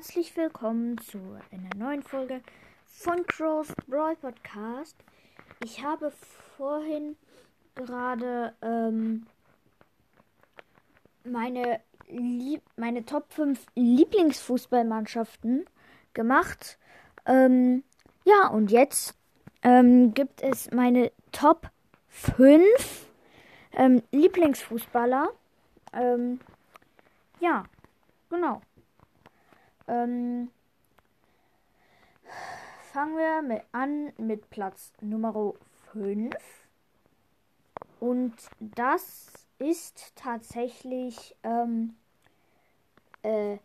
herzlich willkommen zu einer neuen Folge von Crow's Brawl Podcast. Ich habe vorhin gerade ähm, meine, meine Top 5 Lieblingsfußballmannschaften gemacht. Ähm, ja, und jetzt ähm, gibt es meine Top 5 ähm, Lieblingsfußballer. Ähm, ja, genau. Ähm, fangen wir mit an mit Platz Nummer 5. Und das ist tatsächlich ähm, äh,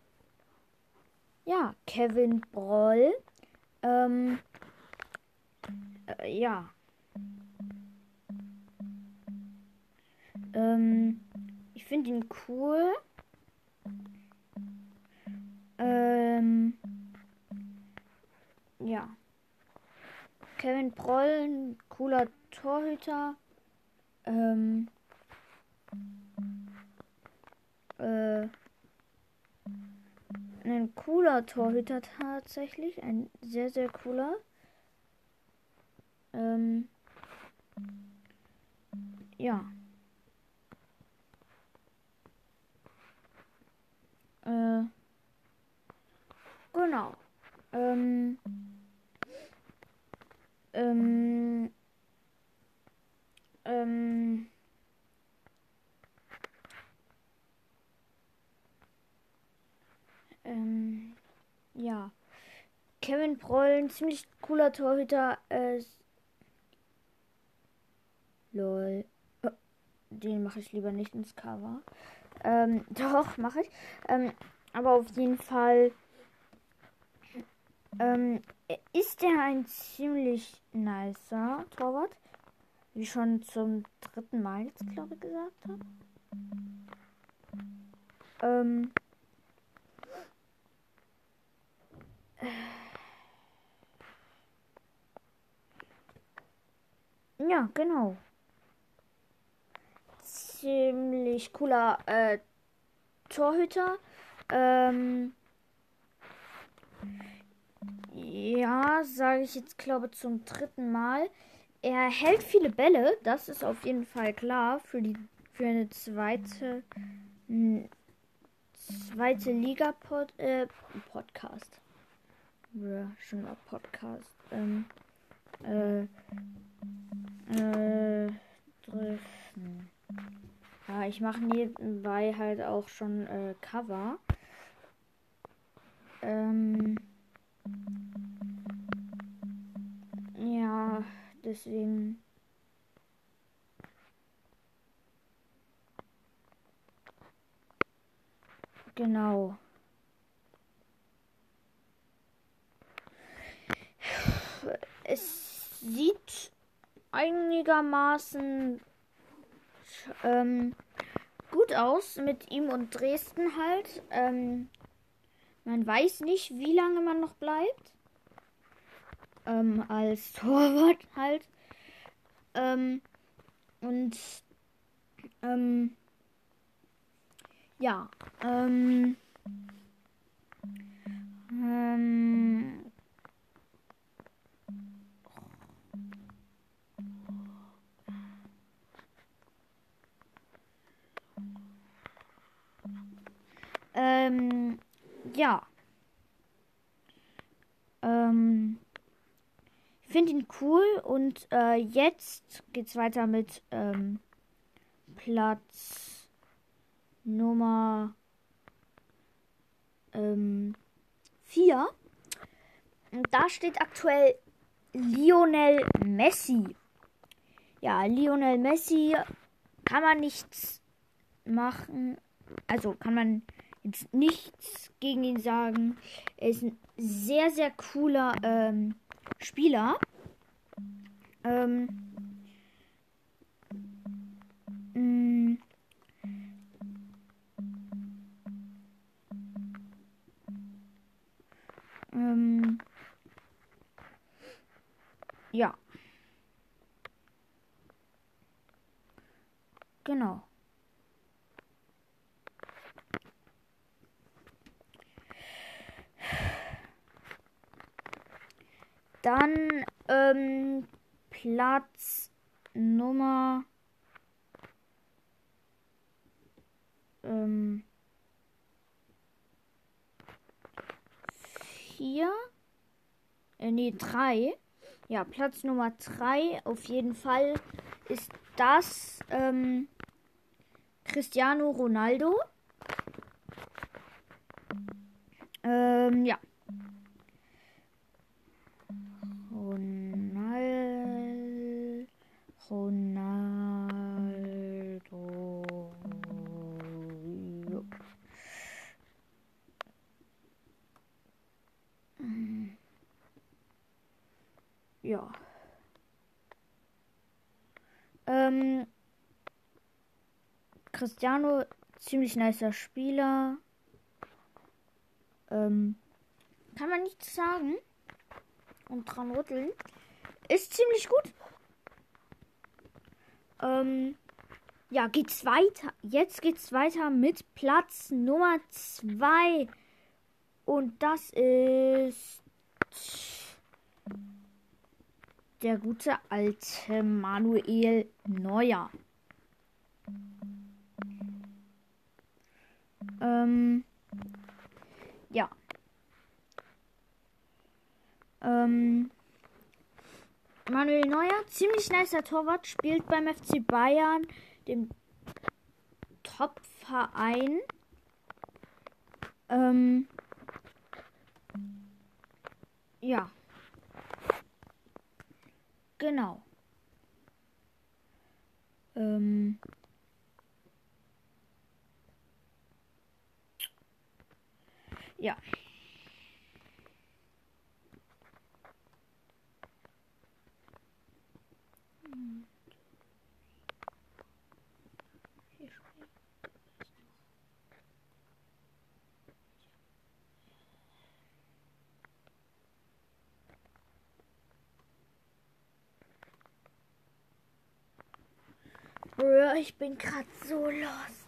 ja, Kevin Broll. Ähm, äh, ja. Ähm, ich finde ihn cool. Ähm, ja. Kevin Proll, ein cooler Torhüter. Ähm, äh, ein cooler Torhüter tatsächlich. Ein sehr, sehr cooler. Ähm, ja. Äh, genau. Ähm, ähm, ähm, ähm, ja. Kevin Proll, ein ziemlich cooler Torhüter. Äh, lol. Oh, den mache ich lieber nicht ins Cover. Ähm, doch, mache ich. Ähm, aber auf jeden Fall ähm, ist er ein ziemlich nicer Torwart. Wie schon zum dritten Mal jetzt, glaube ich, gesagt habe. Ähm, ja, genau ziemlich cooler äh, Torhüter. Ähm, ja, sage ich jetzt, glaube zum dritten Mal. Er hält viele Bälle, das ist auf jeden Fall klar für die für eine zweite zweite Liga -Pod, äh, Podcast. Ja, schon mal Podcast. Ähm, äh, äh, dritten. Ja, ich mache nebenbei halt auch schon äh, Cover. Ähm, ja, deswegen. Genau. Es sieht einigermaßen ähm, gut aus mit ihm und Dresden halt. Ähm, man weiß nicht, wie lange man noch bleibt. Ähm, als Torwart halt. Ähm, und ähm, ja. Ähm, ähm, Ähm, ja. Ähm, ich finde ihn cool und äh, jetzt geht's weiter mit ähm, Platz Nummer ähm, 4. Und da steht aktuell Lionel Messi. Ja, Lionel Messi kann man nichts machen. Also kann man jetzt nichts gegen ihn sagen. Er ist ein sehr, sehr cooler ähm, Spieler. Ähm, mm. ähm, ja. Genau. Dann ähm, Platz Nummer ähm, vier. Äh, nee, drei. Ja, Platz Nummer drei auf jeden Fall ist das ähm, Cristiano Ronaldo. Ähm, ja. Ronaldo. Ja. Ähm, Cristiano, ziemlich nicer Spieler. Ähm, kann man nichts sagen und dran rütteln. Ist ziemlich gut. Ähm, ja, geht's weiter. Jetzt geht's weiter mit Platz Nummer 2. Und das ist der gute alte Manuel Neuer. Ähm, ja. Ähm, Manuel Neuer, ziemlich nicer Torwart, spielt beim FC Bayern, dem Top-Verein. Ähm, ja. Genau. Ähm, ja. Ich bin gerade so lost.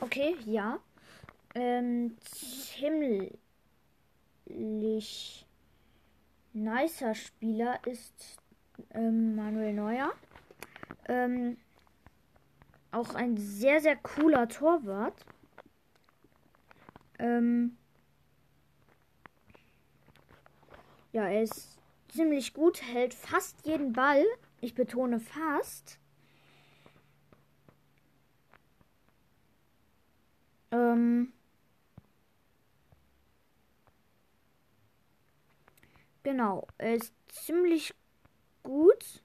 Okay, ja. Ähm, ziemlich nicer Spieler ist ähm, Manuel Neuer. Ähm, auch ein sehr, sehr cooler Torwart. Ähm, ja, er ist ziemlich gut, hält fast jeden Ball. Ich betone fast. Ähm, genau, er ist ziemlich gut.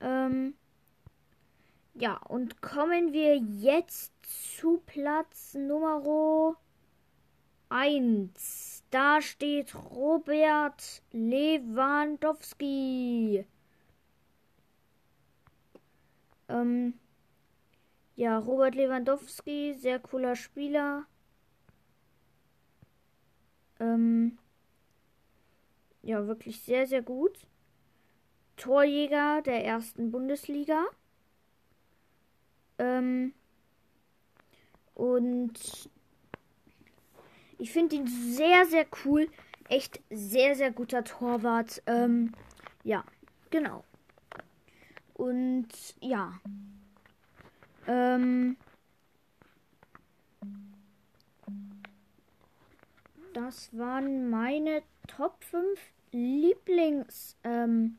Ähm, ja, und kommen wir jetzt zu Platz Nummer 1. Da steht Robert Lewandowski. Ähm, ja, Robert Lewandowski, sehr cooler Spieler. Ähm, ja, wirklich sehr, sehr gut. Torjäger der ersten Bundesliga. Ähm, und ich finde ihn sehr, sehr cool. Echt sehr, sehr guter Torwart. Ähm, ja, genau. Und ja. Ähm, das waren meine Top 5 Lieblings. Ähm,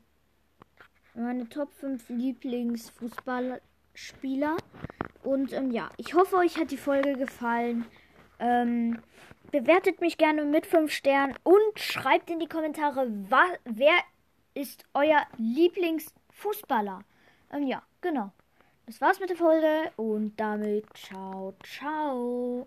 meine Top 5 Lieblingsfußballspieler. Und ähm, ja, ich hoffe, euch hat die Folge gefallen. Ähm, bewertet mich gerne mit 5 Sternen und schreibt in die Kommentare, wer ist euer Lieblingsfußballer. Ähm, ja, genau. Das war's mit der Folge und damit ciao, ciao.